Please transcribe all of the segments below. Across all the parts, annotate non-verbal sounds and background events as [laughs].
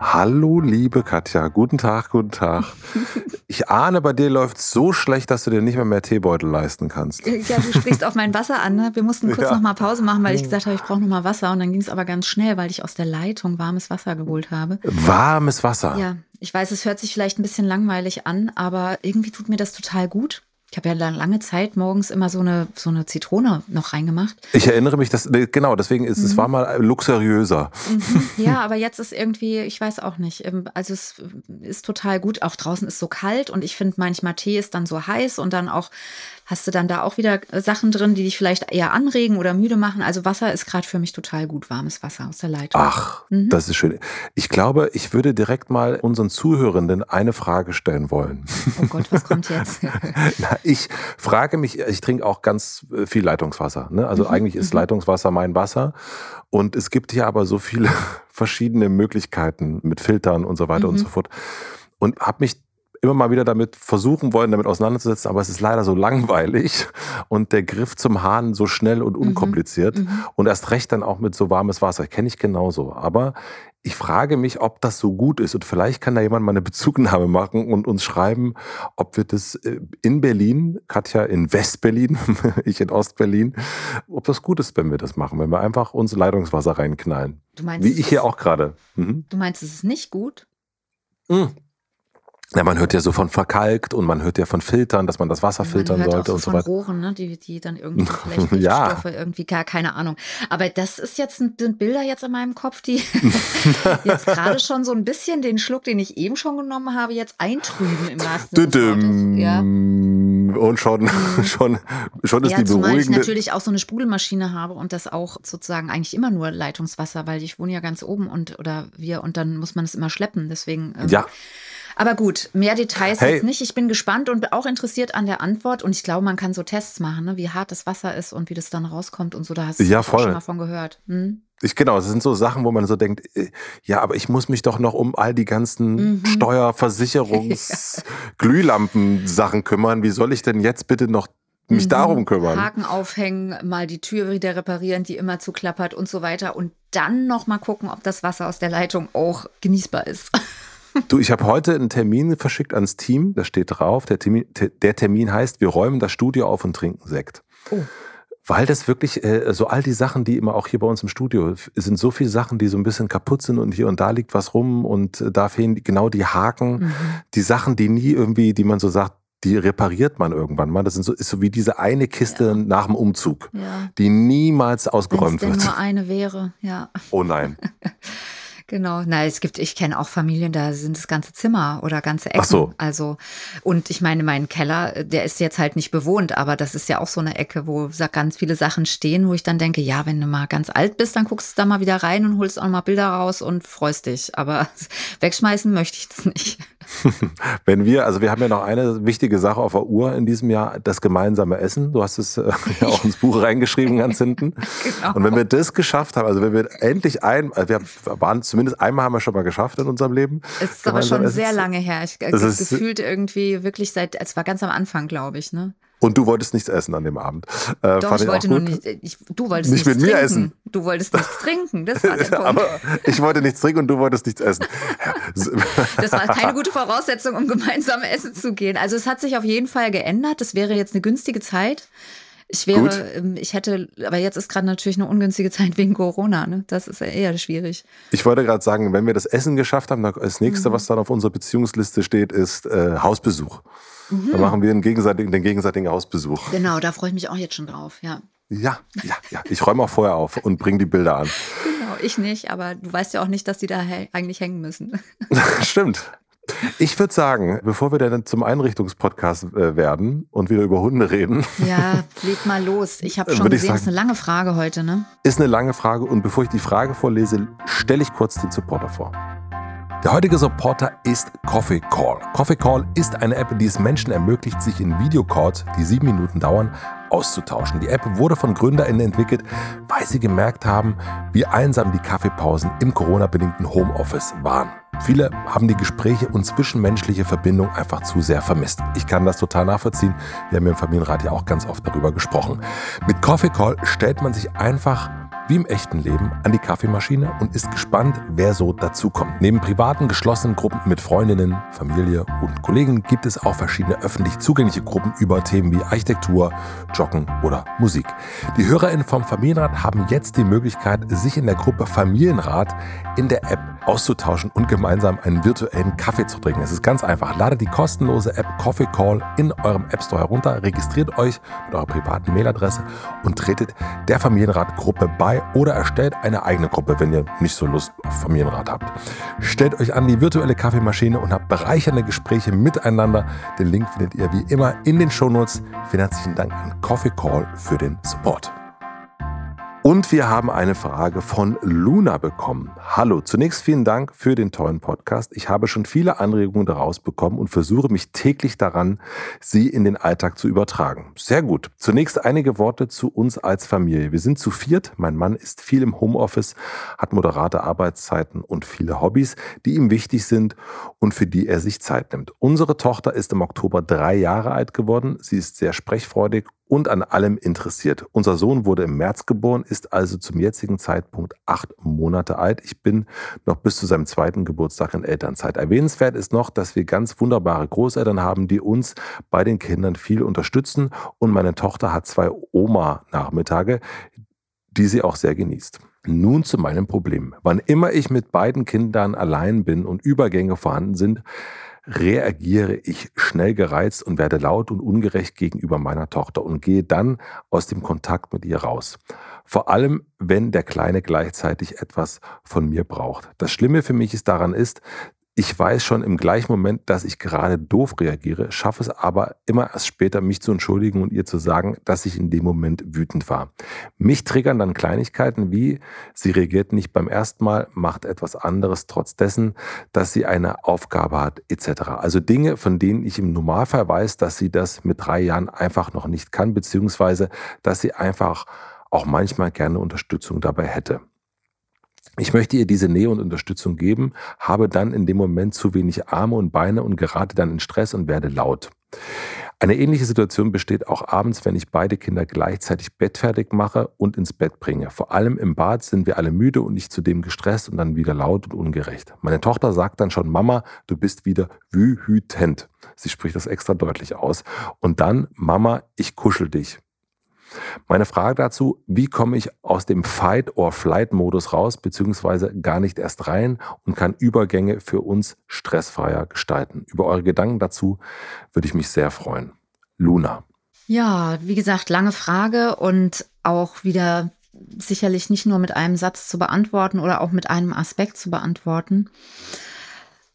Hallo, liebe Katja. Guten Tag, guten Tag. [laughs] Ich ahne, bei dir läuft es so schlecht, dass du dir nicht mehr mehr Teebeutel leisten kannst. Ja, du sprichst auf mein Wasser an. Ne? Wir mussten [laughs] kurz ja. noch mal Pause machen, weil ich gesagt habe, ich brauche noch mal Wasser. Und dann ging es aber ganz schnell, weil ich aus der Leitung warmes Wasser geholt habe. Warmes Wasser? Ja, ich weiß, es hört sich vielleicht ein bisschen langweilig an, aber irgendwie tut mir das total gut. Ich habe ja lange Zeit morgens immer so eine, so eine Zitrone noch reingemacht. Ich erinnere mich, dass, genau, deswegen ist mhm. es war mal luxuriöser. Mhm. [laughs] Ja, aber jetzt ist irgendwie, ich weiß auch nicht. Ähm, also es ist total gut. Auch draußen ist so kalt und ich finde manchmal Tee ist dann so heiß und dann auch hast du dann da auch wieder äh, Sachen drin, die dich vielleicht eher anregen oder müde machen. Also Wasser ist gerade für mich total gut, warmes Wasser aus der Leitung. Ach, mhm. das ist schön. Ich glaube, ich würde direkt mal unseren Zuhörenden eine Frage stellen wollen. Oh Gott, was kommt jetzt? [laughs] Na, ich frage mich, ich trinke auch ganz äh, viel Leitungswasser. Ne? Also mhm. eigentlich ist mhm. Leitungswasser mein Wasser. Und es gibt ja aber so viele [laughs] verschiedene Möglichkeiten mit Filtern und so weiter und mhm. so fort. Und habe mich immer mal wieder damit versuchen wollen, damit auseinanderzusetzen, aber es ist leider so langweilig und der Griff zum Hahn so schnell und mhm. unkompliziert mhm. und erst recht dann auch mit so warmes Wasser. Kenne ich genauso. Aber ich frage mich, ob das so gut ist und vielleicht kann da jemand mal eine Bezugnahme machen und uns schreiben, ob wir das äh, in Berlin, Katja in Westberlin, [laughs] ich in Ostberlin, ob das gut ist, wenn wir das machen, wenn wir einfach uns Leitungswasser reinknallen. Du meinst, Wie ich hier auch gerade. Mhm. Du meinst, es ist nicht gut? Mhm. Ja, man hört ja so von verkalkt und man hört ja von Filtern, dass man das Wasser man filtern sollte so und so weiter. Rohren, ne? die, die dann irgendwie [laughs] vielleicht ja. irgendwie gar keine Ahnung. Aber das ist jetzt sind Bilder jetzt in meinem Kopf, die [laughs] jetzt gerade schon so ein bisschen den Schluck, den ich eben schon genommen habe, jetzt eintrüben im wahrsten Sinne ja. Und schon, mhm. [laughs] schon, schon ist ja, die beruhigende. Zumal ich natürlich auch so eine Sprudelmaschine habe und das auch sozusagen eigentlich immer nur Leitungswasser, weil ich wohne ja ganz oben und oder wir und dann muss man es immer schleppen. Deswegen ähm, ja. Aber gut, mehr Details hey. jetzt nicht. Ich bin gespannt und auch interessiert an der Antwort. Und ich glaube, man kann so Tests machen, ne? wie hart das Wasser ist und wie das dann rauskommt und so. Da hast du ja, schon mal von gehört. Hm? Ich, genau, das sind so Sachen, wo man so denkt, äh, ja, aber ich muss mich doch noch um all die ganzen mhm. [laughs] Steuerversicherungs, Glühlampen-Sachen kümmern. Wie soll ich denn jetzt bitte noch mich mhm. darum kümmern? Haken aufhängen, mal die Tür wieder reparieren, die immer zuklappert und so weiter. Und dann noch mal gucken, ob das Wasser aus der Leitung auch genießbar ist. [laughs] Du, ich habe heute einen Termin verschickt ans Team, da steht drauf, der Termin, der Termin heißt, wir räumen das Studio auf und trinken Sekt. Oh. Weil das wirklich, äh, so all die Sachen, die immer auch hier bei uns im Studio, sind so viele Sachen, die so ein bisschen kaputt sind und hier und da liegt was rum und äh, da fehlen genau die Haken, mhm. die Sachen, die nie irgendwie, die man so sagt, die repariert man irgendwann mal. Das sind so, ist so wie diese eine Kiste ja. nach dem Umzug, ja. die niemals ausgeräumt Wenn's wird. Wenn nur eine wäre, ja. Oh nein. [laughs] Genau. Na, es gibt, ich kenne auch Familien, da sind das ganze Zimmer oder ganze Ecken. Ach so. Also, und ich meine, mein Keller, der ist jetzt halt nicht bewohnt, aber das ist ja auch so eine Ecke, wo ganz viele Sachen stehen, wo ich dann denke, ja, wenn du mal ganz alt bist, dann guckst du da mal wieder rein und holst auch mal Bilder raus und freust dich. Aber [laughs] wegschmeißen möchte ich das nicht. [laughs] Wenn wir, also wir haben ja noch eine wichtige Sache auf der Uhr in diesem Jahr, das gemeinsame Essen. Du hast es äh, [laughs] ja auch ins Buch reingeschrieben, ganz hinten. [laughs] Genau. Und wenn wir das geschafft haben, also wenn wir endlich ein, also wir waren zumindest einmal haben wir schon mal geschafft in unserem Leben. Es ist aber schon essen. sehr lange her. Ich äh, gefühlt irgendwie wirklich seit, es war ganz am Anfang, glaube ich, ne? Und du wolltest nichts essen an dem Abend. Äh, Doch, ich wollte nur nicht, ich, du wolltest nicht mit trinken. mir essen. Du wolltest nichts trinken, das war der [laughs] Punkt. Aber ich wollte nichts trinken und du wolltest nichts essen. [laughs] das war keine gute Voraussetzung, um gemeinsam essen zu gehen. Also es hat sich auf jeden Fall geändert. Das wäre jetzt eine günstige Zeit Ich wäre, Gut. Ähm, ich hätte, aber jetzt ist gerade natürlich eine ungünstige [laughs] Zeit wegen Corona, ne? Das ist ja eher schwierig. Ich wollte gerade sagen, wenn wir das Essen geschafft haben, das nächste, mhm. was dann auf unserer Beziehungsliste steht, ist äh, Hausbesuch. Mhm. Dann machen wir den gegenseitigen, den gegenseitigen Hausbesuch. Genau, da freue ich mich auch jetzt schon drauf, ja. Ja, ja, ja. Ich räume auch vorher auf und bringe die Bilder an. Genau, ich nicht, aber du weißt ja auch nicht, dass die da eigentlich hängen müssen. [laughs] Stimmt. Ich würde sagen, bevor wir dann zum Einrichtungspodcast äh, werden und wieder über Hunde reden. Ja, leg mal los. Ich habe schon gesehen, es ist eine lange Frage heute, ne? Ist eine lange Frage und bevor ich die Frage vorlese, stelle ich kurz den Supporter vor. Der heutige Supporter ist Coffee Call. Coffee Call ist eine App, die es Menschen ermöglicht, sich in Videocalls, die sieben Minuten dauern, auszutauschen. Die App wurde von GründerInnen entwickelt, weil sie gemerkt haben, wie einsam die Kaffeepausen im Corona-bedingten Homeoffice waren. Viele haben die Gespräche und zwischenmenschliche Verbindung einfach zu sehr vermisst. Ich kann das total nachvollziehen. Wir haben im Familienrat ja auch ganz oft darüber gesprochen. Mit Coffee Call stellt man sich einfach wie im echten Leben an die Kaffeemaschine und ist gespannt, wer so dazukommt. Neben privaten geschlossenen Gruppen mit Freundinnen, Familie und Kollegen gibt es auch verschiedene öffentlich zugängliche Gruppen über Themen wie Architektur, Joggen oder Musik. Die HörerInnen vom Familienrat haben jetzt die Möglichkeit, sich in der Gruppe Familienrat in der App auszutauschen und gemeinsam einen virtuellen Kaffee zu trinken. Es ist ganz einfach. Ladet die kostenlose App Coffee Call in eurem App Store herunter, registriert euch mit eurer privaten Mailadresse und tretet der Familienrat-Gruppe bei oder erstellt eine eigene Gruppe, wenn ihr nicht so Lust auf Familienrat habt. Stellt euch an die virtuelle Kaffeemaschine und habt bereichernde Gespräche miteinander. Den Link findet ihr wie immer in den Shownotes. Vielen herzlichen Dank an Coffee Call für den Support. Und wir haben eine Frage von Luna bekommen. Hallo, zunächst vielen Dank für den tollen Podcast. Ich habe schon viele Anregungen daraus bekommen und versuche mich täglich daran, sie in den Alltag zu übertragen. Sehr gut. Zunächst einige Worte zu uns als Familie. Wir sind zu viert. Mein Mann ist viel im Homeoffice, hat moderate Arbeitszeiten und viele Hobbys, die ihm wichtig sind und für die er sich Zeit nimmt. Unsere Tochter ist im Oktober drei Jahre alt geworden. Sie ist sehr sprechfreudig und an allem interessiert. Unser Sohn wurde im März geboren, ist also zum jetzigen Zeitpunkt acht Monate alt. Ich bin noch bis zu seinem zweiten Geburtstag in Elternzeit. Erwähnenswert ist noch, dass wir ganz wunderbare Großeltern haben, die uns bei den Kindern viel unterstützen. Und meine Tochter hat zwei Oma-Nachmittage, die sie auch sehr genießt. Nun zu meinem Problem. Wann immer ich mit beiden Kindern allein bin und Übergänge vorhanden sind, reagiere ich schnell gereizt und werde laut und ungerecht gegenüber meiner Tochter und gehe dann aus dem Kontakt mit ihr raus. Vor allem, wenn der Kleine gleichzeitig etwas von mir braucht. Das Schlimme für mich ist daran ist, ich weiß schon im gleichen Moment, dass ich gerade doof reagiere, schaffe es aber immer erst später, mich zu entschuldigen und ihr zu sagen, dass ich in dem Moment wütend war. Mich triggern dann Kleinigkeiten wie, sie reagiert nicht beim ersten Mal, macht etwas anderes trotz dessen, dass sie eine Aufgabe hat, etc. Also Dinge, von denen ich im Normalfall weiß, dass sie das mit drei Jahren einfach noch nicht kann, beziehungsweise dass sie einfach auch manchmal gerne Unterstützung dabei hätte. Ich möchte ihr diese Nähe und Unterstützung geben, habe dann in dem Moment zu wenig Arme und Beine und gerate dann in Stress und werde laut. Eine ähnliche Situation besteht auch abends, wenn ich beide Kinder gleichzeitig bettfertig mache und ins Bett bringe. Vor allem im Bad sind wir alle müde und ich zudem gestresst und dann wieder laut und ungerecht. Meine Tochter sagt dann schon, Mama, du bist wieder wütend. Sie spricht das extra deutlich aus. Und dann, Mama, ich kuschel dich. Meine Frage dazu, wie komme ich aus dem Fight-or-Flight-Modus raus, beziehungsweise gar nicht erst rein und kann Übergänge für uns stressfreier gestalten? Über eure Gedanken dazu würde ich mich sehr freuen. Luna. Ja, wie gesagt, lange Frage und auch wieder sicherlich nicht nur mit einem Satz zu beantworten oder auch mit einem Aspekt zu beantworten.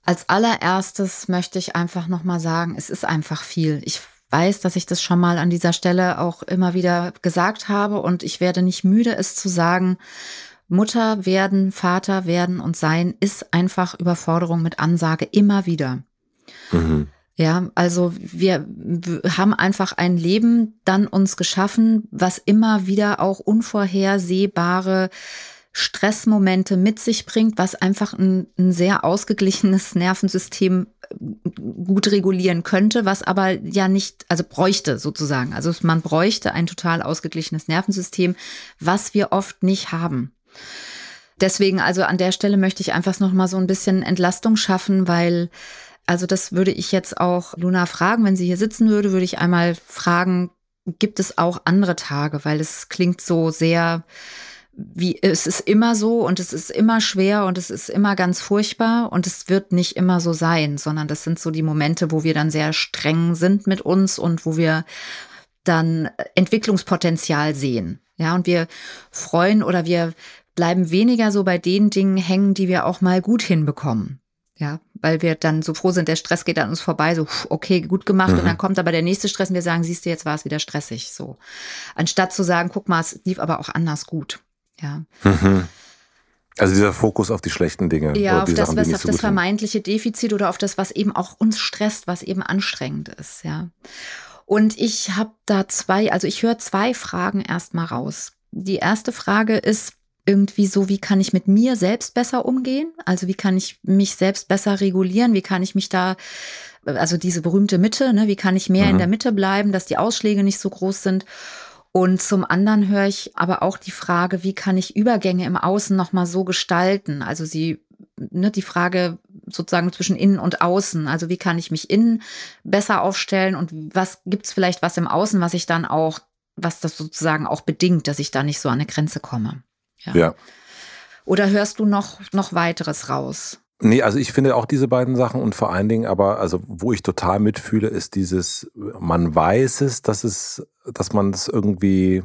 Als allererstes möchte ich einfach nochmal sagen, es ist einfach viel. Ich weiß, dass ich das schon mal an dieser Stelle auch immer wieder gesagt habe und ich werde nicht müde, es zu sagen. Mutter werden, Vater werden und sein ist einfach Überforderung mit Ansage immer wieder. Mhm. Ja, also wir haben einfach ein Leben dann uns geschaffen, was immer wieder auch unvorhersehbare Stressmomente mit sich bringt, was einfach ein, ein sehr ausgeglichenes Nervensystem gut regulieren könnte, was aber ja nicht, also bräuchte sozusagen. Also man bräuchte ein total ausgeglichenes Nervensystem, was wir oft nicht haben. Deswegen, also an der Stelle möchte ich einfach noch mal so ein bisschen Entlastung schaffen, weil also das würde ich jetzt auch Luna fragen, wenn sie hier sitzen würde, würde ich einmal fragen, gibt es auch andere Tage, weil es klingt so sehr wie es ist immer so und es ist immer schwer und es ist immer ganz furchtbar und es wird nicht immer so sein, sondern das sind so die Momente, wo wir dann sehr streng sind mit uns und wo wir dann Entwicklungspotenzial sehen. Ja, und wir freuen oder wir bleiben weniger so bei den Dingen hängen, die wir auch mal gut hinbekommen. Ja, weil wir dann so froh sind, der Stress geht an uns vorbei, so, okay, gut gemacht. Mhm. Und dann kommt aber der nächste Stress und wir sagen, siehst du, jetzt war es wieder stressig, so. Anstatt zu sagen, guck mal, es lief aber auch anders gut. Ja. Mhm. Also dieser Fokus auf die schlechten Dinge. Ja, auf das, Sachen, was, auf so das vermeintliche Defizit oder auf das, was eben auch uns stresst, was eben anstrengend ist, ja. Und ich habe da zwei, also ich höre zwei Fragen erstmal raus. Die erste Frage ist irgendwie so, wie kann ich mit mir selbst besser umgehen? Also wie kann ich mich selbst besser regulieren? Wie kann ich mich da, also diese berühmte Mitte, ne, wie kann ich mehr mhm. in der Mitte bleiben, dass die Ausschläge nicht so groß sind? Und zum anderen höre ich aber auch die Frage, wie kann ich Übergänge im Außen nochmal so gestalten? Also sie, ne, die Frage sozusagen zwischen innen und außen. Also wie kann ich mich innen besser aufstellen und was gibt's vielleicht was im Außen, was ich dann auch, was das sozusagen auch bedingt, dass ich da nicht so an eine Grenze komme? Ja. ja. Oder hörst du noch, noch weiteres raus? Nee, also ich finde auch diese beiden Sachen und vor allen Dingen aber, also wo ich total mitfühle, ist dieses, man weiß es, dass es, dass man es irgendwie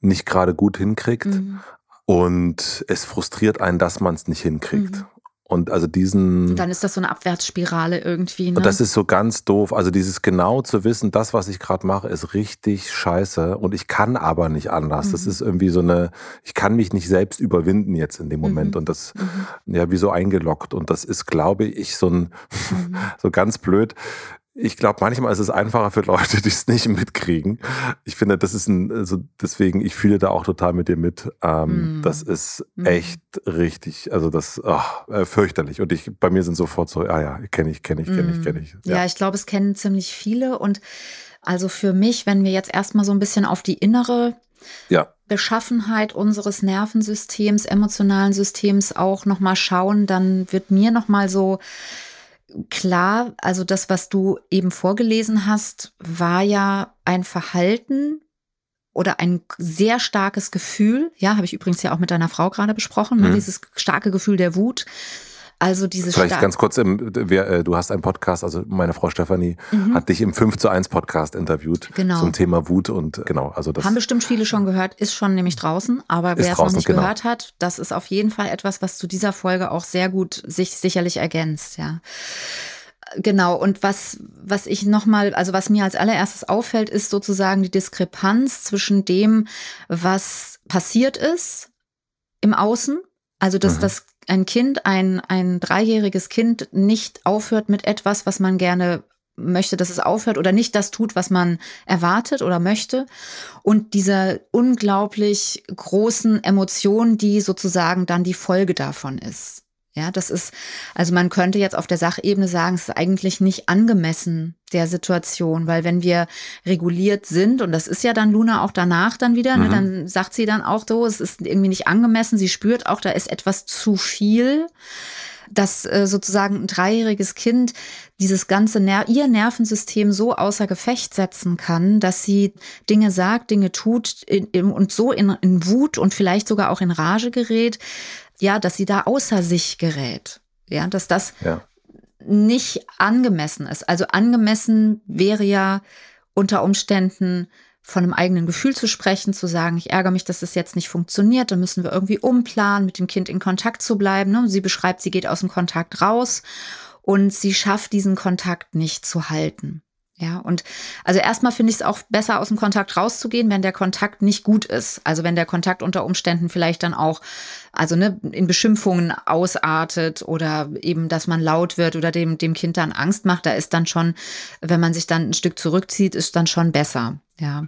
nicht gerade gut hinkriegt. Mhm. Und es frustriert einen, dass man es nicht hinkriegt. Mhm. Und also diesen. Und dann ist das so eine Abwärtsspirale irgendwie. Ne? Und das ist so ganz doof. Also dieses genau zu wissen, das, was ich gerade mache, ist richtig scheiße und ich kann aber nicht anders. Mhm. Das ist irgendwie so eine, ich kann mich nicht selbst überwinden jetzt in dem Moment. Mhm. Und das, mhm. ja, wie so eingeloggt. Und das ist, glaube ich, so ein, mhm. [laughs] so ganz blöd. Ich glaube, manchmal ist es einfacher für Leute, [laughs] die es nicht mitkriegen. Ich finde, das ist ein, also deswegen, ich fühle da auch total mit dir mit. Ähm, mm. Das ist mm. echt richtig, also das oh, äh, fürchterlich. Und ich, bei mir sind sofort so, ah ja, kenne ich, kenne ich, kenne ich, kenne ich. Ja, ja ich glaube, es kennen ziemlich viele. Und also für mich, wenn wir jetzt erstmal so ein bisschen auf die innere ja. Beschaffenheit unseres Nervensystems, emotionalen Systems auch nochmal schauen, dann wird mir nochmal so klar, also das, was du eben vorgelesen hast, war ja ein Verhalten oder ein sehr starkes Gefühl. Ja, habe ich übrigens ja auch mit deiner Frau gerade besprochen, ne, mhm. dieses starke Gefühl der Wut. Also dieses Vielleicht ganz kurz, im, wer, äh, du hast einen Podcast, also meine Frau Stefanie mhm. hat dich im 5 zu 1 Podcast interviewt genau. zum Thema Wut und genau, also das. Haben bestimmt viele schon gehört, ist schon nämlich draußen, aber wer es noch nicht genau. gehört hat, das ist auf jeden Fall etwas, was zu dieser Folge auch sehr gut sich sicherlich ergänzt, ja. Genau, und was, was ich nochmal, also was mir als allererstes auffällt, ist sozusagen die Diskrepanz zwischen dem, was passiert ist im Außen, also dass mhm. das ein Kind, ein, ein dreijähriges Kind nicht aufhört mit etwas, was man gerne möchte, dass es aufhört oder nicht das tut, was man erwartet oder möchte. Und dieser unglaublich großen Emotion, die sozusagen dann die Folge davon ist. Ja, das ist, also man könnte jetzt auf der Sachebene sagen, es ist eigentlich nicht angemessen der Situation, weil wenn wir reguliert sind, und das ist ja dann Luna auch danach dann wieder, ne, mhm. ne, dann sagt sie dann auch so, es ist irgendwie nicht angemessen, sie spürt auch, da ist etwas zu viel dass äh, sozusagen ein dreijähriges Kind dieses ganze Ner ihr Nervensystem so außer Gefecht setzen kann, dass sie Dinge sagt, Dinge tut in, in, und so in, in Wut und vielleicht sogar auch in Rage gerät, ja, dass sie da außer sich gerät. Ja, dass das ja. nicht angemessen ist. Also angemessen wäre ja unter Umständen von einem eigenen Gefühl zu sprechen, zu sagen, ich ärgere mich, dass das jetzt nicht funktioniert, dann müssen wir irgendwie umplanen, mit dem Kind in Kontakt zu bleiben. Ne? Sie beschreibt, sie geht aus dem Kontakt raus und sie schafft diesen Kontakt nicht zu halten. Ja, und also erstmal finde ich es auch besser, aus dem Kontakt rauszugehen, wenn der Kontakt nicht gut ist. Also wenn der Kontakt unter Umständen vielleicht dann auch, also ne, in Beschimpfungen ausartet oder eben, dass man laut wird oder dem, dem Kind dann Angst macht, da ist dann schon, wenn man sich dann ein Stück zurückzieht, ist dann schon besser. Ja.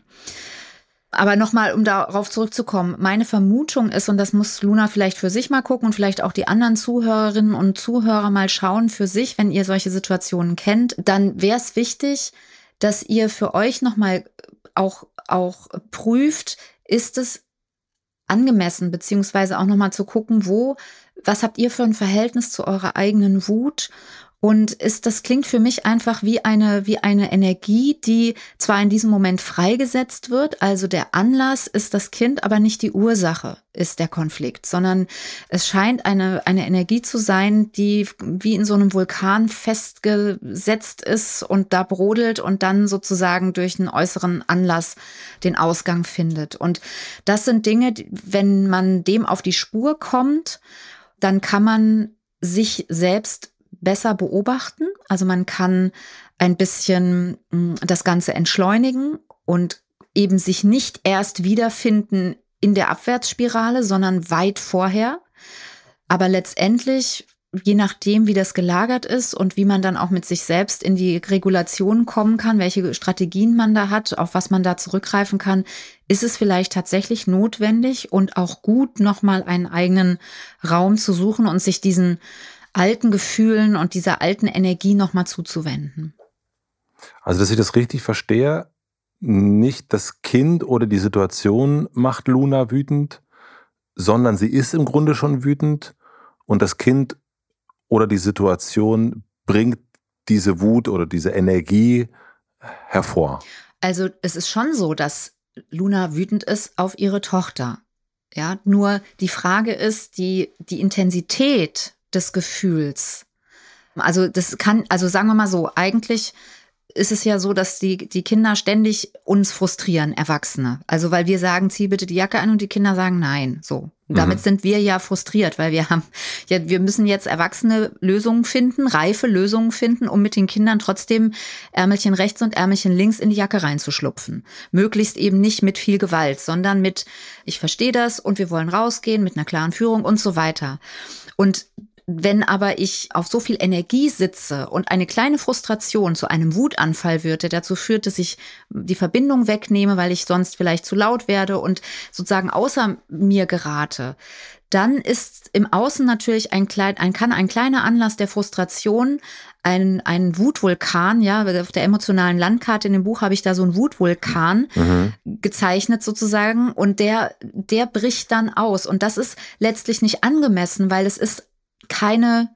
Aber nochmal, um darauf zurückzukommen, meine Vermutung ist, und das muss Luna vielleicht für sich mal gucken und vielleicht auch die anderen Zuhörerinnen und Zuhörer mal schauen für sich, wenn ihr solche Situationen kennt, dann wäre es wichtig, dass ihr für euch nochmal auch, auch prüft, ist es angemessen, beziehungsweise auch nochmal zu gucken, wo, was habt ihr für ein Verhältnis zu eurer eigenen Wut Und ist, das klingt für mich einfach wie eine, wie eine Energie, die zwar in diesem Moment freigesetzt wird, also der Anlass ist das Kind, aber nicht die Ursache ist der Konflikt, sondern es scheint eine, eine Energie zu sein, die wie in so einem Vulkan festgesetzt ist und da brodelt und dann sozusagen durch einen äußeren Anlass den Ausgang findet. Und das sind Dinge, wenn man dem auf die Spur kommt, dann kann man sich selbst besser beobachten. Also man kann ein bisschen hm, das Ganze entschleunigen und eben sich nicht erst wiederfinden in der Abwärtsspirale, sondern weit vorher. Aber letztendlich, je nachdem, wie das gelagert ist und wie man dann auch mit sich selbst in die Regulation kommen kann, welche Strategien man da hat, auf was man da zurückgreifen kann, ist es vielleicht tatsächlich notwendig und auch gut, nochmal einen eigenen Raum zu suchen und sich diesen alten Gefühlen und dieser alten Energie nochmal zuzuwenden. Also, dass ich das richtig verstehe, nicht das Kind oder die Situation macht Luna wütend, sondern sie ist im Grunde schon wütend und das Kind oder die Situation bringt diese Wut oder diese Energie hervor. Also es ist schon so, dass Luna wütend ist auf ihre Tochter. Ja, nur die Frage ist, die, die Intensität des Gefühls. Also das kann, also sagen wir mal so, eigentlich ist es ja so, dass die, die Kinder ständig uns frustrieren, Erwachsene. Also weil wir sagen, zieh bitte die Jacke an und die Kinder sagen nein. So. Und damit mhm. sind wir ja frustriert, weil wir haben, ja, wir müssen jetzt erwachsene Lösungen finden, reife Lösungen finden, um mit den Kindern trotzdem Ärmelchen rechts und Ärmelchen links in die Jacke reinzuschlupfen. Möglichst eben nicht mit viel Gewalt, sondern mit, ich verstehe das und wir wollen rausgehen, mit einer klaren Führung und so weiter. Und wenn aber ich auf so viel Energie sitze und eine kleine Frustration zu einem Wutanfall wird, der dazu führt, dass ich die Verbindung wegnehme, weil ich sonst vielleicht zu laut werde und sozusagen außer mir gerate, dann ist im Außen natürlich ein klein, ein, kann ein kleiner Anlass der Frustration ein, ein Wutvulkan, ja, auf der emotionalen Landkarte in dem Buch habe ich da so einen Wutvulkan mhm. gezeichnet sozusagen und der, der bricht dann aus und das ist letztlich nicht angemessen, weil es ist keine,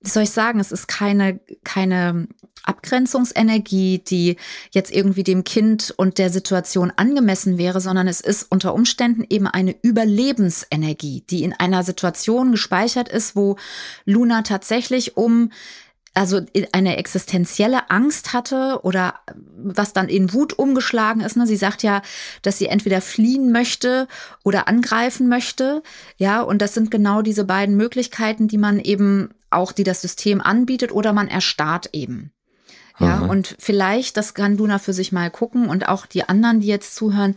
wie soll ich sagen, es ist keine, keine Abgrenzungsenergie, die jetzt irgendwie dem Kind und der Situation angemessen wäre, sondern es ist unter Umständen eben eine Überlebensenergie, die in einer Situation gespeichert ist, wo Luna tatsächlich um also eine existenzielle Angst hatte oder was dann in Wut umgeschlagen ist. Ne? Sie sagt ja, dass sie entweder fliehen möchte oder angreifen möchte. Ja, und das sind genau diese beiden Möglichkeiten, die man eben auch, die das System anbietet oder man erstarrt eben. Ja, und vielleicht, das kann Luna für sich mal gucken und auch die anderen, die jetzt zuhören,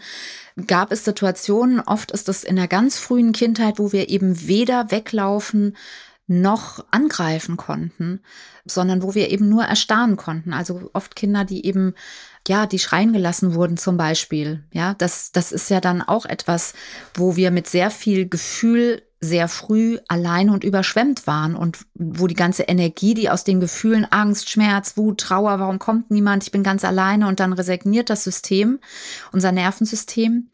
gab es Situationen, oft ist das in der ganz frühen Kindheit, wo wir eben weder weglaufen noch angreifen konnten, sondern wo wir eben nur erstarren konnten. Also oft Kinder, die eben, ja, die schreien gelassen wurden zum Beispiel. Ja, das, das ist ja dann auch etwas, wo wir mit sehr viel Gefühl sehr früh alleine und überschwemmt waren und wo die ganze Energie, die aus den Gefühlen Angst, Schmerz, Wut, Trauer, warum kommt niemand, ich bin ganz alleine und dann resigniert das System, unser Nervensystem.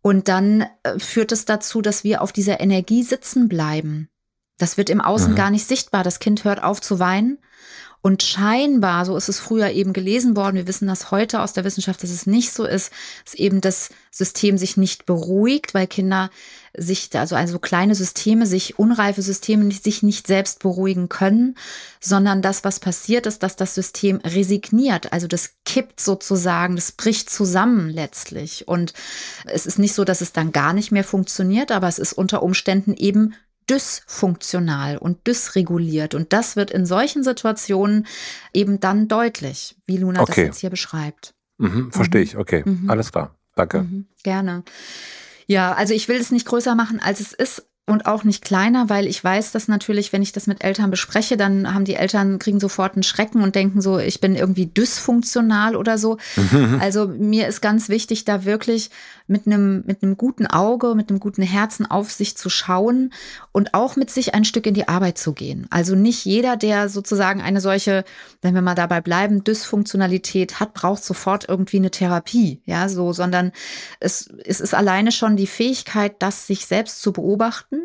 Und dann äh, führt es dazu, dass wir auf dieser Energie sitzen bleiben das wird im Außen mhm. gar nicht sichtbar. Das Kind hört auf zu weinen. Und scheinbar, so ist es früher eben gelesen worden, wir wissen das heute aus der Wissenschaft, dass es nicht so ist, dass eben das System sich nicht beruhigt, weil Kinder sich, also, also kleine Systeme, sich unreife Systeme sich nicht selbst beruhigen können, sondern das, was passiert ist, dass das System resigniert, also das kippt sozusagen, das bricht zusammen letztlich. Und es ist nicht so, dass es dann gar nicht mehr funktioniert, aber es ist unter Umständen eben dysfunktional und dysreguliert. Und das wird in solchen Situationen eben dann deutlich, wie Luna okay. das jetzt hier beschreibt. Mhm, verstehe mhm. ich, okay. Mhm. Alles klar. Danke. Mhm, gerne. Ja, also ich will es nicht größer machen, als es ist, und auch nicht kleiner, weil ich weiß, dass natürlich, wenn ich das mit Eltern bespreche, dann haben die Eltern, kriegen sofort einen Schrecken und denken so, ich bin irgendwie dysfunktional oder so. [laughs] also mir ist ganz wichtig, da wirklich mit einem, mit einem guten Auge, mit einem guten Herzen auf sich zu schauen und auch mit sich ein Stück in die Arbeit zu gehen. Also nicht jeder, der sozusagen eine solche, wenn wir mal dabei bleiben, Dysfunktionalität hat, braucht sofort irgendwie eine Therapie, ja, so, sondern es, es ist alleine schon die Fähigkeit, das sich selbst zu beobachten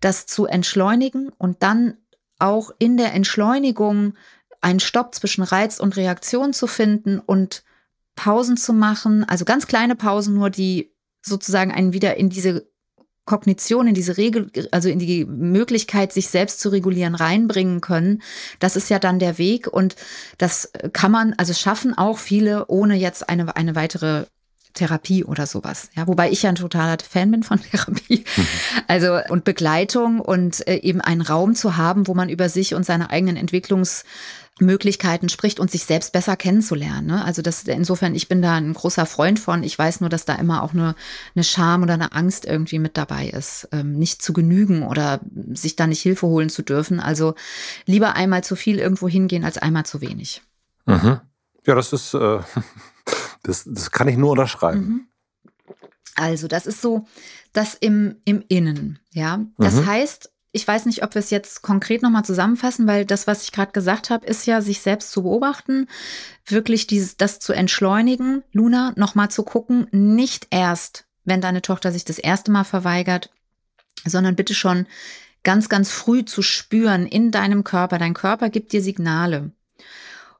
das zu entschleunigen und dann auch in der Entschleunigung einen Stopp zwischen Reiz und Reaktion zu finden und Pausen zu machen, also ganz kleine Pausen nur, die sozusagen einen wieder in diese Kognition, in diese Regel, also in die Möglichkeit, sich selbst zu regulieren, reinbringen können. Das ist ja dann der Weg und das kann man, also schaffen auch viele, ohne jetzt eine, eine weitere Therapie oder sowas. Ja, wobei ich ja ein totaler Fan bin von [laughs] Therapie. Mhm. Also und Begleitung und äh, eben einen Raum zu haben, wo man über sich und seine eigenen Entwicklungs Möglichkeiten spricht und sich selbst besser kennenzulernen. Ne? Also das insofern, ich bin da ein großer Freund von. Ich weiß nur, dass da immer auch eine, eine Scham oder eine Angst irgendwie mit dabei ist, ähm, nicht zu genügen oder sich da nicht Hilfe holen zu dürfen. Also lieber einmal zu viel irgendwo hingehen als einmal zu wenig. Mhm. Ja, das ist, äh, [laughs] das, das kann ich nur unterschreiben. Mhm. Also das ist so das im, im Innen. Ja, das mhm. heißt, ich weiß nicht, ob wir es jetzt konkret nochmal zusammenfassen, weil das, was ich gerade gesagt habe, ist ja, sich selbst zu beobachten, wirklich dieses, das zu entschleunigen, Luna, nochmal zu gucken, nicht erst, wenn deine Tochter sich das erste Mal verweigert, sondern bitte schon ganz, ganz früh zu spüren in deinem Körper. Dein Körper gibt dir Signale.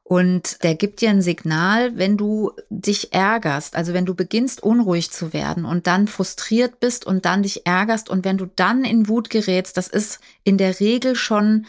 Und der gibt dir ein Signal, wenn du dich ärgerst, also wenn du beginnst unruhig zu werden und dann frustriert bist und dann dich ärgerst und wenn du dann in Wut gerätst, das ist in der Regel schon,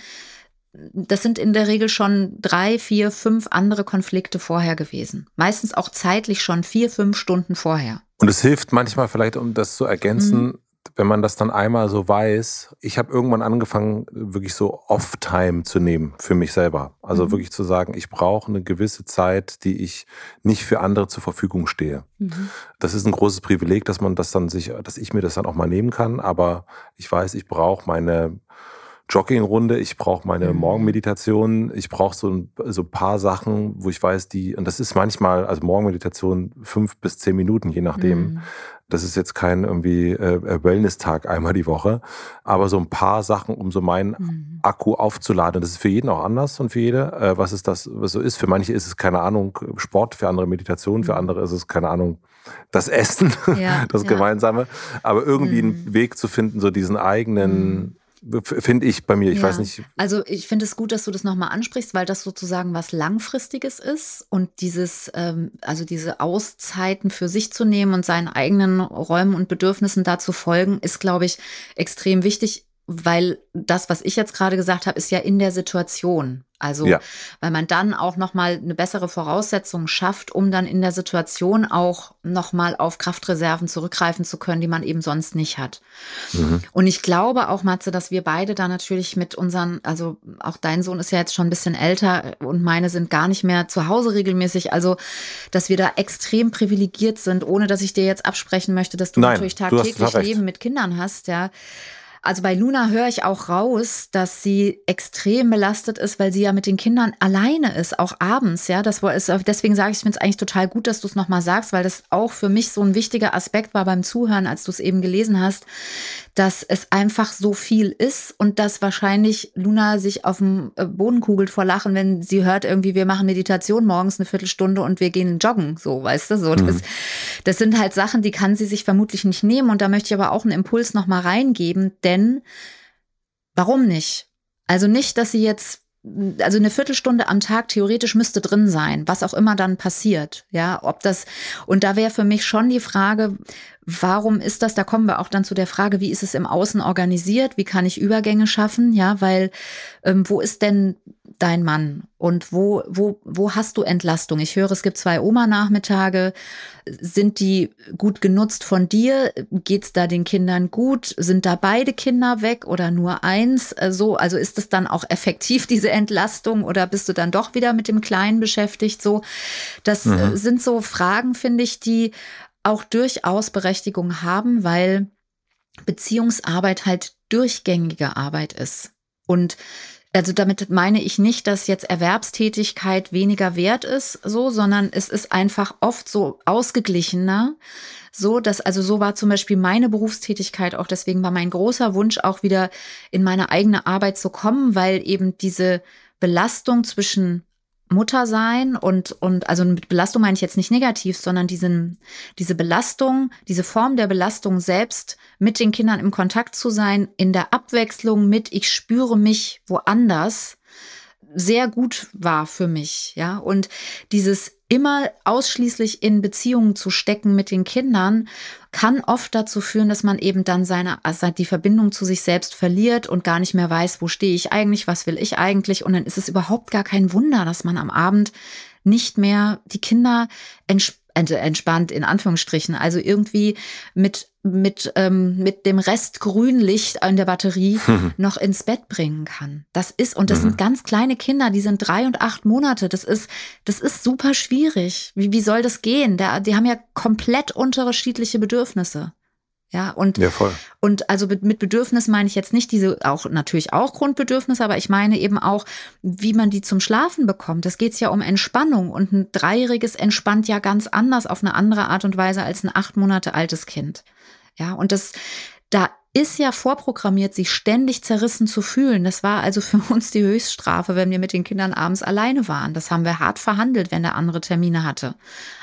das sind in der Regel schon drei, vier, fünf andere Konflikte vorher gewesen. Meistens auch zeitlich schon vier, fünf Stunden vorher. Und es hilft manchmal vielleicht, um das zu ergänzen, mhm wenn man das dann einmal so weiß, ich habe irgendwann angefangen, wirklich so Off-Time zu nehmen für mich selber. Also mhm. wirklich zu sagen, ich brauche eine gewisse Zeit, die ich nicht für andere zur Verfügung stehe. Mhm. Das ist ein großes Privileg, dass man das dann sich, dass ich mir das dann auch mal nehmen kann. Aber ich weiß, ich brauche meine Joggingrunde, ich brauche meine mhm. Morgenmeditation, ich brauche so ein, so ein paar Sachen, wo ich weiß, die, und das ist manchmal, also Morgenmeditation fünf bis zehn Minuten, je nachdem. Mhm. Das ist jetzt kein irgendwie äh, Wellness-Tag einmal die Woche, aber so ein paar Sachen, um so meinen mhm. Akku aufzuladen. Das ist für jeden auch anders und für jede. Äh, was ist das, was so ist? Für manche ist es keine Ahnung Sport, für andere Meditation, für mhm. andere ist es keine Ahnung das Essen, ja, [laughs] das ja. Gemeinsame. Aber irgendwie mhm. einen Weg zu finden, so diesen eigenen mhm finde ich bei mir. Ich ja. weiß nicht. Also ich finde es gut, dass du das nochmal ansprichst, weil das sozusagen was Langfristiges ist und dieses, ähm, also diese Auszeiten für sich zu nehmen und seinen eigenen Räumen und Bedürfnissen da zu folgen, ist, glaube ich, extrem wichtig weil das, was ich jetzt gerade gesagt habe, ist ja in der Situation. Also, ja. weil man dann auch nochmal eine bessere Voraussetzung schafft, um dann in der Situation auch nochmal auf Kraftreserven zurückgreifen zu können, die man eben sonst nicht hat. Mhm. Und ich glaube auch, Matze, dass wir beide da natürlich mit unseren, also auch dein Sohn ist ja jetzt schon ein bisschen älter und meine sind gar nicht mehr zu Hause regelmäßig. Also, dass wir da extrem privilegiert sind, ohne dass ich dir jetzt absprechen möchte, dass du Nein, natürlich tagtäglich Leben mit Kindern hast, ja. Also bei Luna höre ich auch raus, dass sie extrem belastet ist, weil sie ja mit den Kindern alleine ist, auch abends. Ja, das ist, deswegen sage ich, ich finde es eigentlich total gut, dass du es nochmal sagst, weil das auch für mich so ein wichtiger Aspekt war beim Zuhören, als du es eben gelesen hast, dass es einfach so viel ist und dass wahrscheinlich Luna sich auf dem äh, Boden kugelt vor Lachen, wenn sie hört irgendwie, wir machen Meditation morgens eine Viertelstunde und wir gehen joggen, so, weißt du, so. Das, mhm. das sind halt Sachen, die kann sie sich vermutlich nicht nehmen und da möchte ich aber auch einen Impuls nochmal reingeben, denn warum nicht? Also nicht, dass sie jetzt also eine Viertelstunde am Tag theoretisch müsste drin sein, was auch immer dann passiert. Ja, ob das, und da wäre für mich schon die Frage, warum ist das? Da kommen wir auch dann zu der Frage, wie ist es im Außen organisiert? Wie kann ich Übergänge schaffen? Ja, weil ähm, wo ist denn dein Mann? Und wo, wo, wo hast du Entlastung? Ich höre, es gibt zwei Oma-Nachmittage. Sind die gut genutzt von dir? Geht's da den Kindern gut? Sind da beide Kinder weg oder nur eins? Äh, so, also ist es dann auch effektiv, [laughs] diese Entlastung, oder bist du dann doch wieder mit dem Kleinen beschäftigt? So, das äh, mhm. sind so Fragen, finde ich, die auch durchaus Berechtigung haben, weil Beziehungsarbeit halt durchgängige Arbeit ist. Und also damit meine ich nicht, dass jetzt Erwerbstätigkeit weniger wert ist, so, sondern es ist einfach oft so ausgeglichener, so dass, also so war zum Beispiel meine Berufstätigkeit auch, deswegen war mein großer Wunsch auch wieder in meine eigene Arbeit zu kommen, weil eben diese Belastung zwischen Mutter sein und, und also mit Belastung meine ich jetzt nicht negativ, sondern diesen, diese Belastung, diese Form der Belastung selbst mit den Kindern im Kontakt zu sein, in der Abwechslung mit, ich spüre mich woanders, sehr gut war für mich, ja. Und dieses immer ausschließlich in Beziehungen zu stecken mit den Kindern, kann oft dazu führen, dass man eben dann seine, also die Verbindung zu sich selbst verliert und gar nicht mehr weiß, wo stehe ich eigentlich, was will ich eigentlich. Und dann ist es überhaupt gar kein Wunder, dass man am Abend nicht mehr die Kinder entspannt entspannt in Anführungsstrichen, also irgendwie mit mit ähm, mit dem Rest Grünlicht in der Batterie [laughs] mhm. noch ins Bett bringen kann. Das ist und das mhm. sind ganz kleine Kinder, die sind drei und acht Monate. Das ist das ist super schwierig. Wie, wie soll das gehen? Der, die haben ja komplett unterschiedliche Bedürfnisse. Ja, und, ja, und also mit Bedürfnis meine ich jetzt nicht diese auch natürlich auch Grundbedürfnisse, aber ich meine eben auch, wie man die zum Schlafen bekommt. Das geht ja um Entspannung und ein Dreijähriges entspannt ja ganz anders auf eine andere Art und Weise als ein acht Monate altes Kind. Ja, und das, da ist ja vorprogrammiert, sich ständig zerrissen zu fühlen. Das war also für [laughs] uns die Höchststrafe, wenn wir mit den Kindern abends alleine waren. Das haben wir hart verhandelt, wenn der andere Termine hatte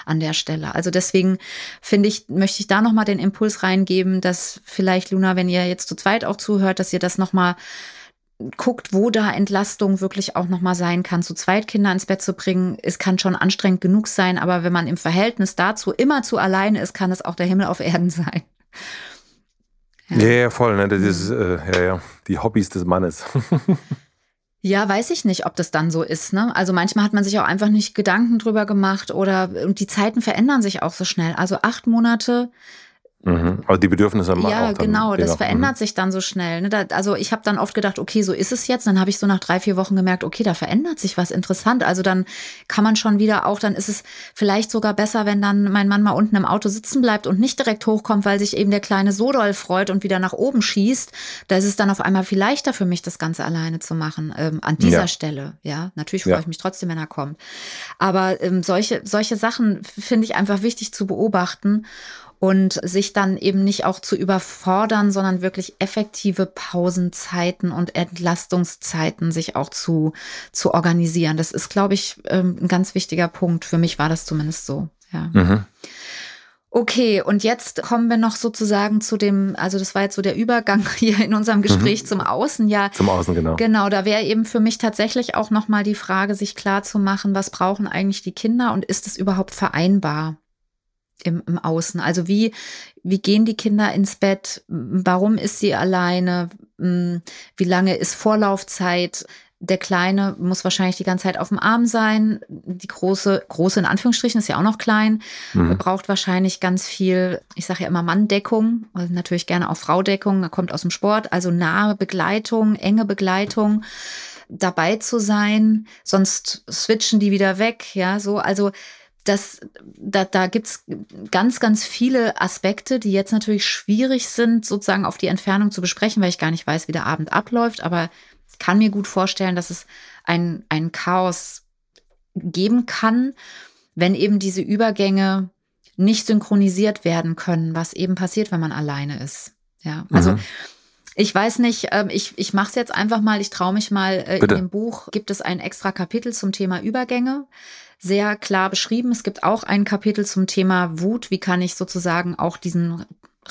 an der Stelle. Also deswegen finde ich, möchte ich da nochmal den Impuls reingeben, dass vielleicht, Luna, wenn ihr jetzt zu zweit auch zuhört, dass ihr das nochmal guckt, wo da Entlastung wirklich auch nochmal sein kann. Zu zweit Kinder ins Bett zu bringen, es kann schon anstrengend genug sein, aber wenn man im Verhältnis dazu immer zu alleine ist, kann es auch der Himmel auf Erden [laughs] sein. Ja, ja, ja voll. Ne? Das ist, äh, ja, ja. Die Hobbys des Mannes. [laughs] Ja, weiß ich nicht, ob das dann so ist. Ne? Also manchmal hat man sich auch einfach nicht Gedanken drüber gemacht oder und die Zeiten verändern sich auch so schnell. Also acht Monate Mhm. Aber die Bedürfnisse haben ja, auch dann genau, das verändert mhm. sich dann so schnell. Ne? Da, also ich habe dann oft gedacht, okay, so ist es jetzt. Dann habe ich so nach drei, vier Wochen gemerkt, okay, da verändert sich was interessant. Also dann kann man schon wieder auch, dann ist es vielleicht sogar besser, wenn dann mein Mann mal unten im Auto sitzen bleibt und nicht direkt hochkommt, weil sich eben der kleine so doll freut und wieder nach oben schießt. Da ist es dann auf einmal viel leichter für mich, das Ganze alleine zu machen. Ähm, an dieser ja. Stelle, ja. Natürlich freue ja. ich mich trotzdem, wenn er kommt. Aber ähm, solche, solche Sachen finde ich einfach wichtig zu beobachten und sich dann eben nicht auch zu überfordern, sondern wirklich effektive Pausenzeiten und Entlastungszeiten sich auch zu, zu organisieren. Das ist, glaube ich, ähm, ein ganz wichtiger Punkt. Für mich war das zumindest so. Ja. Mhm. Okay, und jetzt kommen wir noch sozusagen zu dem, also das war jetzt so der Übergang [laughs] hier in unserem Gespräch mhm. zum Außen, ja. Zum Außen, genau. Genau, da wäre eben für mich tatsächlich auch nochmal die Frage, sich klar zu machen, was brauchen eigentlich die Kinder und ist es überhaupt vereinbar? Im, im Außen. Also wie, wie gehen die Kinder ins Bett? Warum ist sie alleine? Hm, wie lange ist Vorlaufzeit? Der Kleine muss wahrscheinlich die ganze Zeit auf dem Arm sein. Die große, große in Anführungsstrichen ist ja auch noch klein, mhm. braucht wahrscheinlich ganz viel, ich sage ja immer Manndeckung, also natürlich gerne auch Fraudeckung, er kommt aus dem Sport, also nahe Begleitung, enge Begleitung dabei zu sein, sonst switchen die wieder weg, ja, so, also das, da, da gibt's ganz, ganz viele Aspekte, die jetzt natürlich schwierig sind, sozusagen auf die Entfernung zu besprechen, weil ich gar nicht weiß, wie der Abend abläuft. Aber kann mir gut vorstellen, dass es ein, ein Chaos geben kann, wenn eben diese Übergänge nicht synchronisiert werden können, was eben passiert, wenn man alleine ist. Ja, also mhm. Ich weiß nicht, ähm, ich, ich mache es jetzt einfach mal, ich traue mich mal. Äh, in dem Buch gibt es ein extra Kapitel zum Thema Übergänge sehr klar beschrieben. Es gibt auch ein Kapitel zum Thema Wut. Wie kann ich sozusagen auch diesen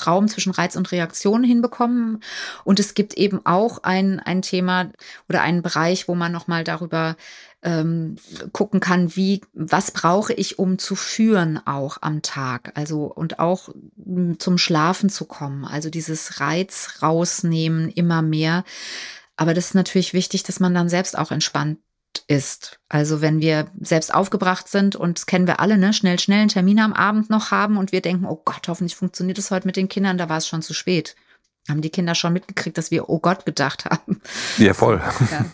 Raum zwischen Reiz und Reaktion hinbekommen. Und es gibt eben auch ein, ein Thema oder einen Bereich, wo man nochmal darüber ähm, gucken kann, wie, was brauche ich, um zu führen auch am Tag. Also und auch zum Schlafen zu kommen. Also dieses Reiz rausnehmen immer mehr. Aber das ist natürlich wichtig, dass man dann selbst auch entspannt ist. Also wenn wir selbst aufgebracht sind und das kennen wir alle, ne, schnell, schnell einen Termin am Abend noch haben und wir denken, oh Gott, hoffentlich funktioniert es heute mit den Kindern, da war es schon zu spät. Haben die Kinder schon mitgekriegt, dass wir, oh Gott, gedacht [laughs] haben. Ja, voll. Ja.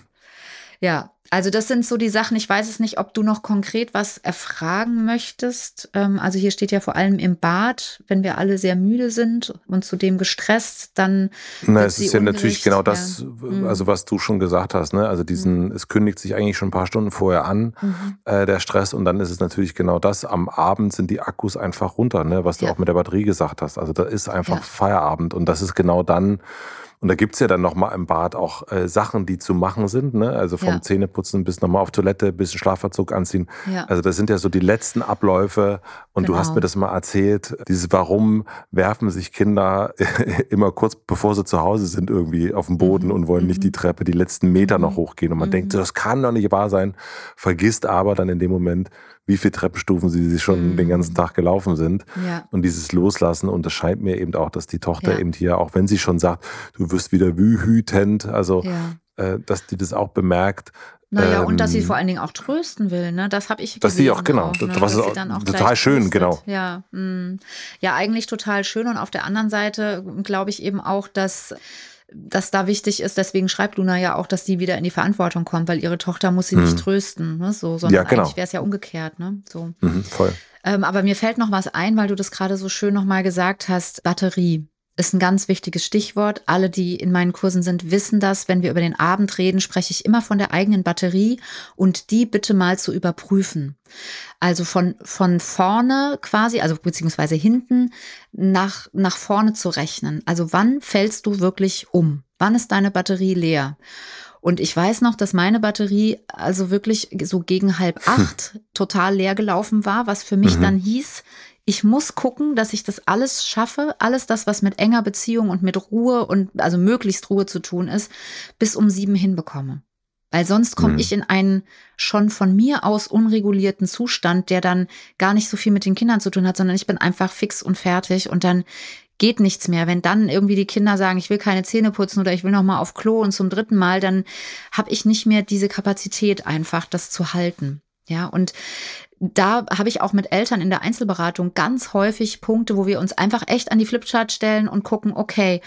Ja, also das sind so die Sachen. Ich weiß es nicht, ob du noch konkret was erfragen möchtest. Ähm, also hier steht ja vor allem im Bad, wenn wir alle sehr müde sind und zudem gestresst, dann. Na, es ist ja natürlich genau das, ja. Mhm. also was du schon gesagt hast. Ne? Also diesen, mhm. es kündigt sich eigentlich schon ein paar Stunden vorher an, mhm. äh, der Stress, und dann ist es natürlich genau das. Am Abend sind die Akkus einfach runter, ne? was du ja. auch mit der Batterie gesagt hast. Also da ist einfach ja. Feierabend und das ist genau dann Und da gibt's ja dann nochmal im Bad auch äh, Sachen, die zu machen sind. Ne? Also vom Ja. Zähneputzen bis nochmal auf Toilette, bis einen Schlafanzug anziehen. Ja. Also das sind ja so die letzten Abläufe. Und du Genau. hast mir das mal erzählt, dieses Warum werfen sich Kinder [laughs] immer kurz bevor sie zu Hause sind irgendwie auf den Boden Mhm. und wollen nicht die Treppe die letzten Meter noch hochgehen. Und man Mhm. denkt, das kann doch nicht wahr sein. Vergisst aber dann in dem Moment, wie viele Treppenstufen sie schon Mhm. den ganzen Tag gelaufen sind. Ja. Und dieses Loslassen, und das scheint mir eben auch, dass die Tochter Ja. eben hier, auch wenn sie schon sagt, du wirst wieder wütend, also äh, dass die das auch bemerkt. Naja, und dass sie Ähm, vor allen Dingen auch trösten will, ne? Das habe ich Dass sie auch, genau, ne? das- was ist sie auch dann total schön, tröstet. genau. Ja, mh. ja, eigentlich total schön. Und auf der anderen Seite glaube ich eben auch, dass dass da wichtig ist, deswegen schreibt Luna ja auch, dass sie wieder in die Verantwortung kommt, weil ihre Tochter muss sie nicht Mhm. trösten, ne? so, sondern Ja, genau. eigentlich wäre es ja umgekehrt, ne? So. Mhm, voll. Ähm, aber mir fällt noch was ein, weil du das gerade so schön nochmal gesagt hast. Batterie ist ein ganz wichtiges Stichwort. Alle, die in meinen Kursen sind, wissen das. Wenn wir über den Abend reden, spreche ich immer von der eigenen Batterie und die bitte mal zu überprüfen. Also von, von vorne quasi, also beziehungsweise hinten nach, nach vorne zu rechnen. Also wann fällst du wirklich um? Wann ist deine Batterie leer? Und ich weiß noch, dass meine Batterie also wirklich so gegen halb [laughs] acht total leer gelaufen war, was für mich Mhm. dann hieß, ich muss gucken, dass ich das alles schaffe, alles das, was mit enger Beziehung und mit Ruhe und also möglichst Ruhe zu tun ist, bis um sieben hinbekomme. Weil sonst komme Mhm. ich in einen schon von mir aus unregulierten Zustand, der dann gar nicht so viel mit den Kindern zu tun hat, sondern ich bin einfach fix und fertig und dann geht nichts mehr. Wenn dann irgendwie die Kinder sagen, ich will keine Zähne putzen oder ich will noch mal auf Klo und zum dritten Mal, dann habe ich nicht mehr diese Kapazität einfach, das zu halten. Ja, und da habe ich auch mit Eltern in der Einzelberatung ganz häufig Punkte, wo wir uns einfach echt an die Flipchart stellen und gucken, okay,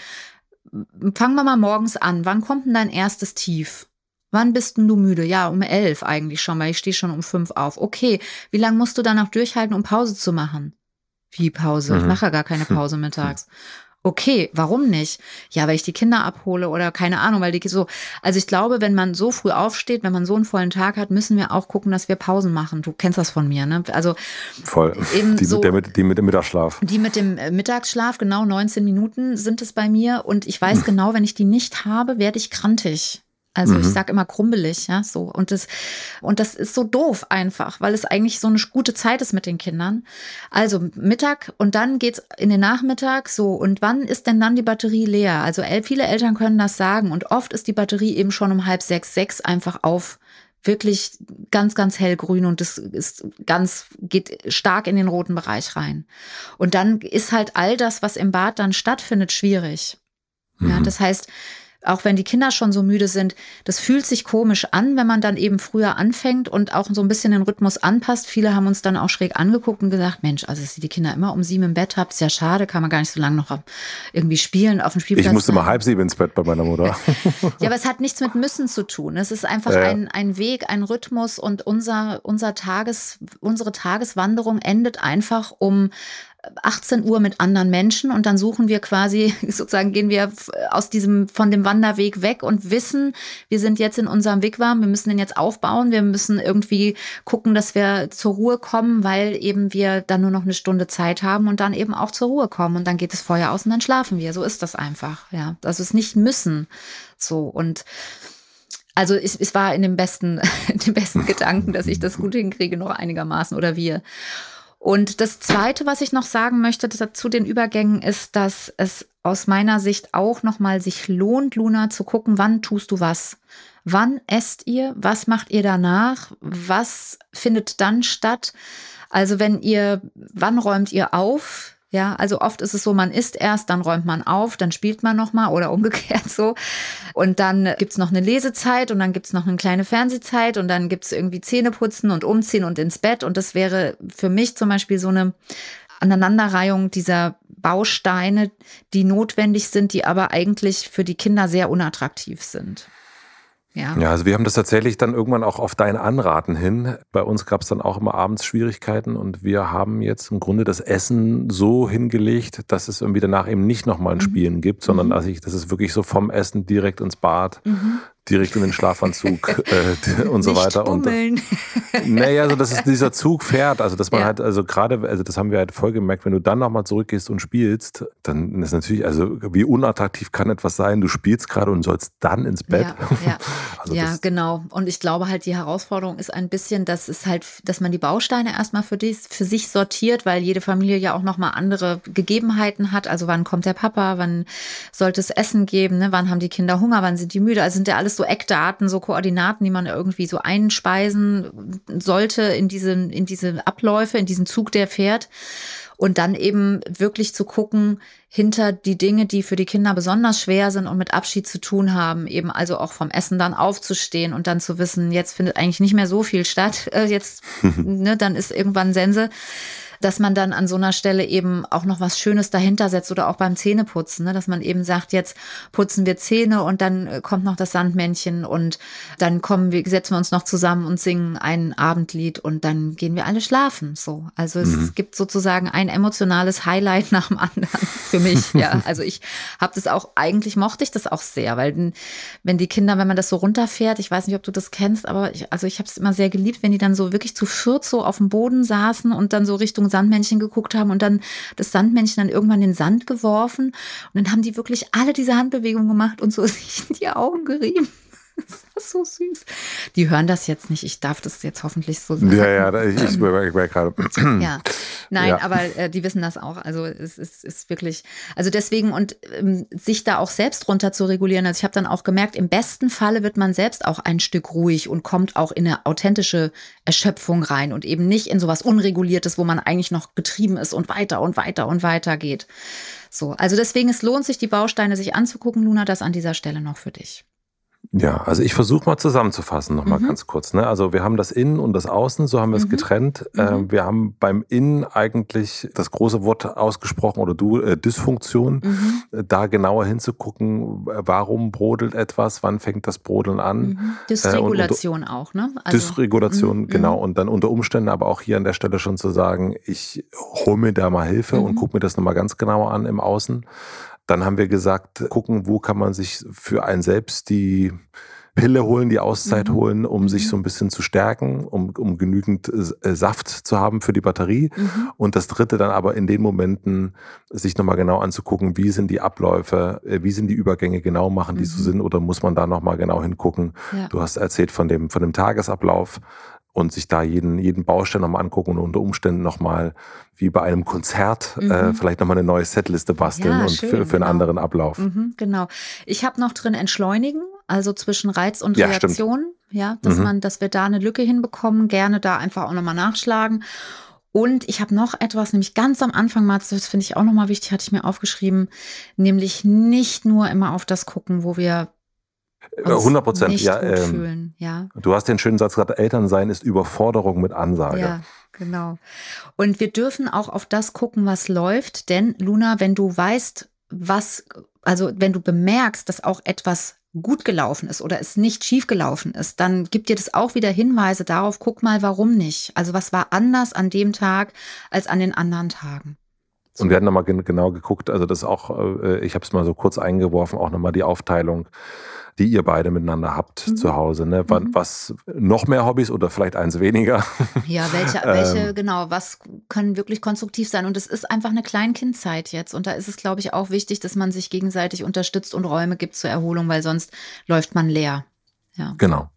fangen wir mal morgens an. Wann kommt denn dein erstes Tief? Wann bist denn du müde? Ja, um elf eigentlich schon, weil ich stehe schon um fünf auf. Okay, wie lange musst du dann noch durchhalten, um Pause zu machen? Wie Pause? Ich Mhm. mache ja gar keine [laughs] Pause mittags. Okay, warum nicht? Ja, weil ich die Kinder abhole oder keine Ahnung, weil die so. Also ich glaube, wenn man so früh aufsteht, wenn man so einen vollen Tag hat, müssen wir auch gucken, dass wir Pausen machen. Du kennst das von mir, ne? Also Voll. Eben die, so- mit der, mit- die mit dem Mittagsschlaf. die mit dem äh, Mittagsschlaf, genau 19 Minuten sind es bei mir. Und ich weiß [laughs] genau, wenn ich die nicht habe, werde ich krantig. Also ich Mhm. sag immer krumbelig, ja, so. Und das, und das ist so doof einfach, weil es eigentlich so eine gute Zeit ist mit den Kindern. Also Mittag und dann geht's in den Nachmittag so. Und wann ist denn dann die Batterie leer? Also el- viele Eltern können das sagen und oft ist die Batterie eben schon um halb sechs, sechs einfach auf wirklich ganz, ganz hellgrün und das ist ganz, geht stark in den roten Bereich rein. Und dann ist halt all das, was im Bad dann stattfindet, schwierig. Ja, Mhm. das heißt, auch wenn die Kinder schon so müde sind, das fühlt sich komisch an, wenn man dann eben früher anfängt und auch so ein bisschen den Rhythmus anpasst. Viele haben uns dann auch schräg angeguckt und gesagt, Mensch, also dass ihr die Kinder immer um sieben im Bett habt, ist ja schade, kann man gar nicht so lange noch irgendwie spielen auf dem Spielplatz. Ich musste mal halb sieben ins Bett bei meiner Mutter. [laughs] Ja, aber es hat nichts mit müssen zu tun. Es ist einfach Ja, ein, ein Weg, ein Rhythmus und unser, unser Tages, unsere Tageswanderung endet einfach um 18 Uhr mit anderen Menschen und dann suchen wir quasi, [laughs] sozusagen gehen wir aus diesem, von dem Wanderweg weg und wissen, wir sind jetzt in unserem Wigwam, wir müssen den jetzt aufbauen, wir müssen irgendwie gucken, dass wir zur Ruhe kommen, weil eben wir dann nur noch eine Stunde Zeit haben und dann eben auch zur Ruhe kommen und dann geht das Feuer aus und dann schlafen wir. So ist das einfach, ja. Das ist nicht müssen. So und also es, es war in dem besten, [laughs] in dem besten Gedanken, dass ich das gut hinkriege, noch einigermaßen oder wir. Und das Zweite, was ich noch sagen möchte zu den Übergängen, ist, dass es aus meiner Sicht auch nochmal sich lohnt, Luna, zu gucken, wann tust du was? Wann esst ihr? Was macht ihr danach? Was findet dann statt? Also wenn ihr, wann räumt ihr auf? Ja, also oft ist es so, man isst erst, dann räumt man auf, dann spielt man nochmal oder [laughs] umgekehrt so. Und dann gibt's noch eine Lesezeit und dann gibt's noch eine kleine Fernsehzeit und dann gibt's irgendwie Zähneputzen und Umziehen und ins Bett. Und das wäre für mich zum Beispiel so eine Aneinanderreihung dieser Bausteine, die notwendig sind, die aber eigentlich für die Kinder sehr unattraktiv sind. Ja. Ja, also wir haben das tatsächlich dann irgendwann auch auf dein Anraten hin. Bei uns gab es dann auch immer abends Schwierigkeiten und wir haben jetzt im Grunde das Essen so hingelegt, dass es irgendwie danach eben nicht nochmal ein Mhm. Spielen gibt, sondern Mhm. dass ich, dass es wirklich so vom Essen direkt ins Bad Mhm. Direkt in den Schlafanzug [laughs] äh, und so Nicht weiter. Bummeln. Und, naja, also das ist dieser Zug fährt, also dass man Ja. halt, also gerade, also das haben wir halt voll gemerkt, wenn du dann nochmal zurückgehst und spielst, dann ist natürlich, also wie unattraktiv kann etwas sein, du spielst gerade und sollst dann ins Bett. Ja, ja. [laughs] Also ja, genau. Und ich glaube halt, die Herausforderung ist ein bisschen, dass es halt, dass man die Bausteine erstmal für, dies, für sich sortiert, weil jede Familie ja auch nochmal andere Gegebenheiten hat. Also wann kommt der Papa, wann sollte es Essen geben, ne? wann haben die Kinder Hunger, wann sind die müde. Also sind ja alles so Eckdaten, so Koordinaten, die man irgendwie so einspeisen sollte in diese, in diese Abläufe, in diesen Zug, der fährt. Und dann eben wirklich zu gucken, hinter die Dinge, die für die Kinder besonders schwer sind und mit Abschied zu tun haben, eben also auch vom Essen dann aufzustehen und dann zu wissen, jetzt findet eigentlich nicht mehr so viel statt, äh, jetzt, [laughs] ne, dann ist irgendwann Sense dass man dann an so einer Stelle eben auch noch was Schönes dahinter setzt oder auch beim Zähneputzen, ne? dass man eben sagt, jetzt putzen wir Zähne und dann äh, kommt noch das Sandmännchen und dann kommen wir, setzen wir uns noch zusammen und singen ein Abendlied und dann gehen wir alle schlafen. So, also es gibt sozusagen ein emotionales Highlight [laughs] nach dem anderen für mich. Ja, also ich habe das auch eigentlich mochte ich das auch sehr, weil wenn die Kinder, wenn man das so runterfährt, ich weiß nicht, ob du das kennst, aber ich, also ich habe es immer sehr geliebt, wenn die dann so wirklich zu viert so auf dem Boden saßen und dann so Richtung Sandmännchen geguckt haben und dann das Sandmännchen dann irgendwann in den Sand geworfen und dann haben die wirklich alle diese Handbewegungen gemacht und so [laughs] sich in die Augen gerieben. [laughs] Das war so süß. Die hören das jetzt nicht. Ich darf das jetzt hoffentlich so sagen. Ja, ja, ich, ich merke gerade. [clears throat] Ja, nein, Ja. aber äh, die wissen das auch. Also es ist, ist wirklich, also deswegen und ähm, sich da auch selbst runter zu regulieren. Also ich habe dann auch gemerkt, im besten Falle wird man selbst auch ein Stück ruhig und kommt auch in eine authentische Erschöpfung rein und eben nicht in sowas Unreguliertes, wo man eigentlich noch getrieben ist und weiter und weiter und weiter geht. So, also deswegen es lohnt sich, die Bausteine sich anzugucken, Luna, das an dieser Stelle noch für dich. Ja, also ich versuche mal zusammenzufassen, nochmal Mhm. ganz kurz. Ne? Also wir haben das Innen und das Außen, so haben wir es Mhm. getrennt. Mhm. Ähm, wir haben beim Innen eigentlich das große Wort ausgesprochen oder du, äh, Dysfunktion. Mhm. Äh, Da genauer hinzugucken, äh, warum brodelt etwas, wann fängt das Brodeln an. Mhm. Dysregulation auch, ne? Also, Dysregulation, mhm, genau. Und dann unter Umständen aber auch hier an der Stelle schon zu sagen, ich hole mir da mal Hilfe und gucke mir das nochmal ganz genauer an im Außen. Dann haben wir gesagt, gucken, wo kann man sich für einen selbst die Pille holen, die Auszeit Mhm. holen, um Mhm. sich so ein bisschen zu stärken, um, um genügend äh, Saft zu haben für die Batterie. Mhm. Und das dritte dann aber in den Momenten sich nochmal genau anzugucken, wie sind die Abläufe, äh, wie sind die Übergänge genau machen, die so Mhm. sind, oder muss man da nochmal genau hingucken. Ja. Du hast erzählt von dem, von dem Tagesablauf und sich da jeden, jeden Baustein nochmal angucken und unter Umständen nochmal wie bei einem Konzert äh, Mhm. vielleicht nochmal eine neue Setliste basteln Ja, und schön, für, für einen genau. anderen Ablauf. Mhm, genau. Ich habe noch drin entschleunigen, also zwischen Reiz und Ja, stimmt. Reaktion. Ja, dass Mhm. man, dass wir da eine Lücke hinbekommen, gerne da einfach auch nochmal nachschlagen. Und ich habe noch etwas, nämlich ganz am Anfang, Mats, das finde ich auch nochmal wichtig, hatte ich mir aufgeschrieben, nämlich nicht nur immer auf das gucken, wo wir Äh, uns 100 Prozent, nicht ja. Ähm. Ja, du hast den schönen Satz gesagt, Elternsein ist Überforderung mit Ansage. Ja, genau. Und wir dürfen auch auf das gucken, was läuft, denn Luna, wenn du weißt, was, also wenn du bemerkst, dass auch etwas gut gelaufen ist oder es nicht schief gelaufen ist, dann gibt dir das auch wieder Hinweise darauf, guck mal, warum nicht. Also was war anders an dem Tag als an den anderen Tagen. Und wir hatten nochmal gen genau geguckt, also das auch, äh, ich habe es mal so kurz eingeworfen, auch nochmal die Aufteilung, die ihr beide miteinander habt Mhm. zu Hause. Ne? Wa- Mhm. Was noch mehr Hobbys oder vielleicht eins weniger? [laughs] Ja, welche, Ähm. welche, genau, was können wirklich konstruktiv sein? Und es ist einfach eine Kleinkindzeit jetzt. Und da ist es, glaube ich, auch wichtig, dass man sich gegenseitig unterstützt und Räume gibt zur Erholung, weil sonst läuft man leer. Ja. Genau.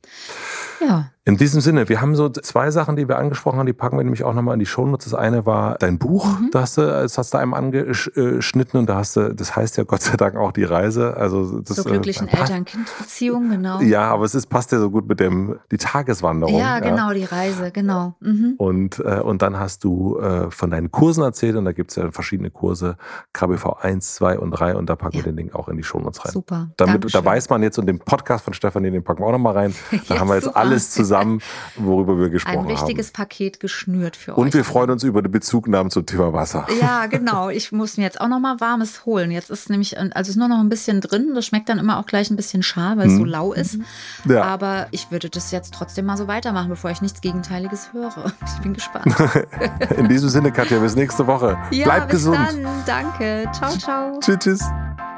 Ja. In diesem Sinne, wir haben so zwei Sachen, die wir angesprochen haben, die packen wir nämlich auch nochmal in die Shownotes. Das eine war dein Buch, Mhm. das, hast du, das hast du einem angeschnitten und da hast du, das heißt ja Gott sei Dank auch die Reise. Also das, Zur äh, glücklichen passt- Eltern-Kind-Beziehung, genau. Ja, aber es ist, passt ja so gut mit dem, die Tageswanderung. Ja, genau, die Reise, genau. Mhm. Und, äh, und dann hast du äh, von deinen Kursen erzählt und da gibt es ja verschiedene Kurse, KBV 1, 2 und 3 und da packen Ja. wir den Link auch in die Shownotes rein. Super. Damit, da weiß man jetzt und den Podcast von Stefanie, den packen wir auch nochmal rein. [laughs] Da Ja, haben wir jetzt super. Alles [laughs] zusammen, worüber wir Ein gesprochen richtiges haben. Paket geschnürt für euch. Und wir freuen uns über die Bezugnahmen zum Thema Wasser. Ja, [laughs] genau. Ich muss mir jetzt auch noch mal warmes holen. Jetzt ist nämlich, also es ist nur noch ein bisschen drin. Das schmeckt dann immer auch gleich ein bisschen schal, weil es so Mhm. lau ist. Ja. Aber ich würde das jetzt trotzdem mal so weitermachen, bevor ich nichts Gegenteiliges höre. [laughs] Ich bin gespannt. In diesem Sinne, Katja, bis nächste Woche. ja, Bleib bis gesund. dann. Danke. Ciao, ciao. Tschüss, tschüss.